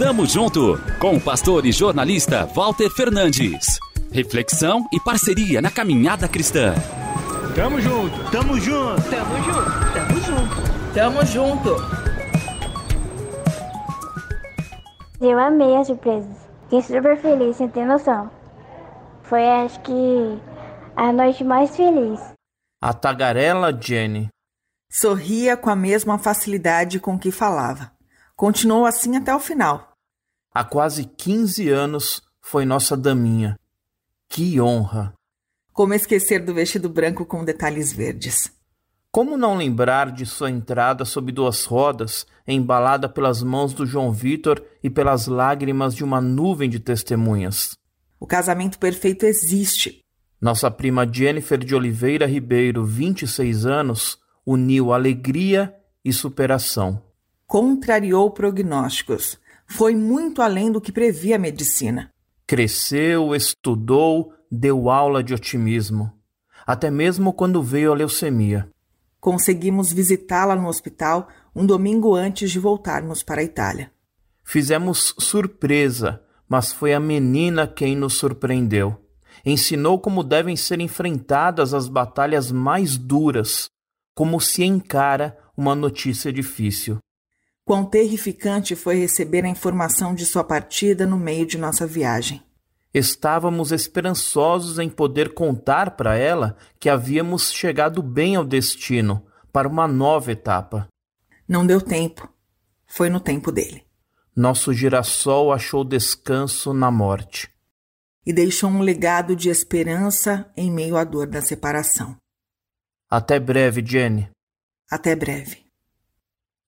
Tamo junto com o pastor e jornalista Walter Fernandes. Reflexão e parceria na caminhada cristã. Tamo junto, tamo junto, tamo junto, tamo junto, tamo junto. Eu amei as surpresas. Fiquei super feliz, sem ter noção. Foi, acho que, a noite mais feliz. A tagarela Jenny. Sorria com a mesma facilidade com que falava. Continuou assim até o final. Há quase 15 anos foi nossa daminha. Que honra! Como esquecer do vestido branco com detalhes verdes? Como não lembrar de sua entrada sob duas rodas, embalada pelas mãos do João Vitor e pelas lágrimas de uma nuvem de testemunhas? O casamento perfeito existe. Nossa prima Jennifer de Oliveira Ribeiro, 26 anos, uniu alegria e superação. Contrariou prognósticos. Foi muito além do que previa a medicina. Cresceu, estudou, deu aula de otimismo. Até mesmo quando veio a leucemia. Conseguimos visitá-la no hospital um domingo antes de voltarmos para a Itália. Fizemos surpresa, mas foi a menina quem nos surpreendeu. Ensinou como devem ser enfrentadas as batalhas mais duras, como se encara uma notícia difícil. Quão terrificante foi receber a informação de sua partida no meio de nossa viagem. Estávamos esperançosos em poder contar para ela que havíamos chegado bem ao destino, para uma nova etapa. Não deu tempo. Foi no tempo dele. Nosso girassol achou descanso na morte. E deixou um legado de esperança em meio à dor da separação. Até breve, Jenny. Até breve.